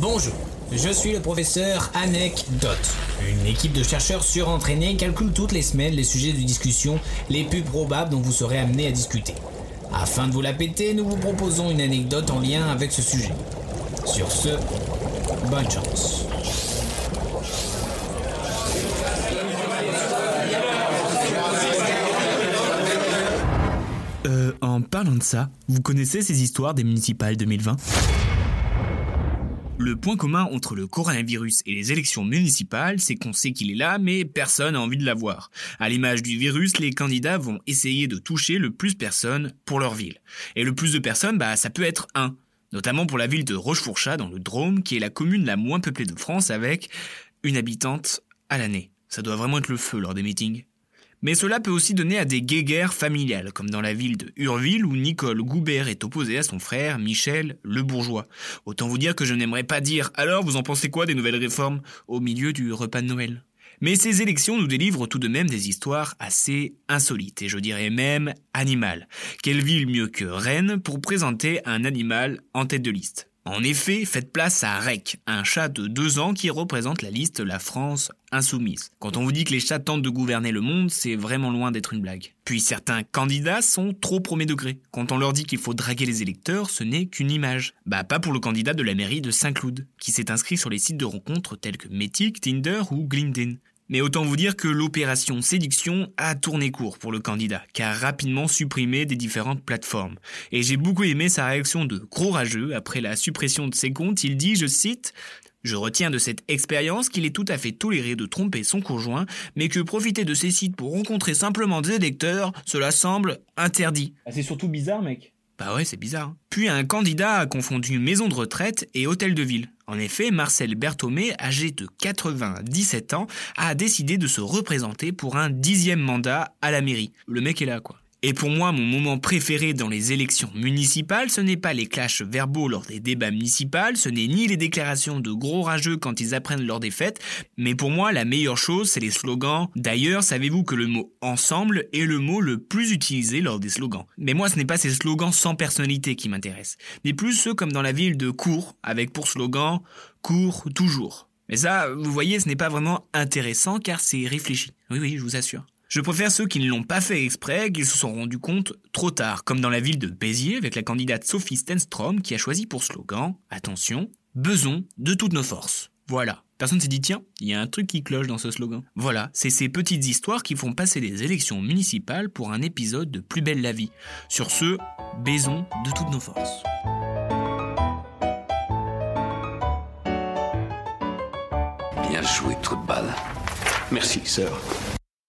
Bonjour, je suis le professeur Anecdote. Une équipe de chercheurs surentraînés calcule toutes les semaines les sujets de discussion les plus probables dont vous serez amené à discuter. Afin de vous la péter, nous vous proposons une anecdote en lien avec ce sujet. Sur ce, bonne chance. Euh, en parlant de ça, vous connaissez ces histoires des municipales 2020 Le point commun entre le coronavirus et les élections municipales, c'est qu'on sait qu'il est là, mais personne n'a envie de l'avoir. À l'image du virus, les candidats vont essayer de toucher le plus de personnes pour leur ville. Et le plus de personnes, bah, ça peut être un. Notamment pour la ville de Rochefourchat dans le Drôme, qui est la commune la moins peuplée de France avec une habitante à l'année. Ça doit vraiment être le feu lors des meetings. Mais cela peut aussi donner à des guéguerres familiales, comme dans la ville de Urville où Nicole Goubert est opposée à son frère Michel Le Bourgeois. Autant vous dire que je n'aimerais pas dire alors vous en pensez quoi des nouvelles réformes au milieu du repas de Noël? Mais ces élections nous délivrent tout de même des histoires assez insolites, et je dirais même animales. Quelle ville mieux que Rennes pour présenter un animal en tête de liste? En effet, faites place à Rec, un chat de deux ans qui représente la liste La France Insoumise. Quand on vous dit que les chats tentent de gouverner le monde, c'est vraiment loin d'être une blague. Puis certains candidats sont trop premier degré. Quand on leur dit qu'il faut draguer les électeurs, ce n'est qu'une image. Bah pas pour le candidat de la mairie de Saint-Cloud, qui s'est inscrit sur les sites de rencontres tels que Metic, Tinder ou Glinden. Mais autant vous dire que l'opération séduction a tourné court pour le candidat, car rapidement supprimé des différentes plateformes. Et j'ai beaucoup aimé sa réaction de gros rageux après la suppression de ses comptes. Il dit, je cite, je retiens de cette expérience qu'il est tout à fait toléré de tromper son conjoint, mais que profiter de ces sites pour rencontrer simplement des électeurs, cela semble interdit. Ah, c'est surtout bizarre, mec. Bah ouais, c'est bizarre. Hein. Puis un candidat a confondu maison de retraite et hôtel de ville. En effet, Marcel Berthomé, âgé de 97 ans, a décidé de se représenter pour un dixième mandat à la mairie. Le mec est là, quoi. Et pour moi, mon moment préféré dans les élections municipales, ce n'est pas les clashs verbaux lors des débats municipaux, ce n'est ni les déclarations de gros rageux quand ils apprennent leur défaite, mais pour moi, la meilleure chose, c'est les slogans. D'ailleurs, savez-vous que le mot ensemble est le mot le plus utilisé lors des slogans. Mais moi, ce n'est pas ces slogans sans personnalité qui m'intéressent, mais plus ceux comme dans la ville de Cours, avec pour slogan Cours toujours. Mais ça, vous voyez, ce n'est pas vraiment intéressant car c'est réfléchi. Oui, oui, je vous assure. Je préfère ceux qui ne l'ont pas fait exprès, qui se sont rendus compte trop tard, comme dans la ville de Béziers avec la candidate Sophie Stenstrom qui a choisi pour slogan, attention, besoin de toutes nos forces. Voilà. Personne s'est dit tiens, il y a un truc qui cloche dans ce slogan. Voilà, c'est ces petites histoires qui font passer les élections municipales pour un épisode de Plus belle la vie. Sur ce, baisons de toutes nos forces. Bien joué, trou de balle. Merci, sœur.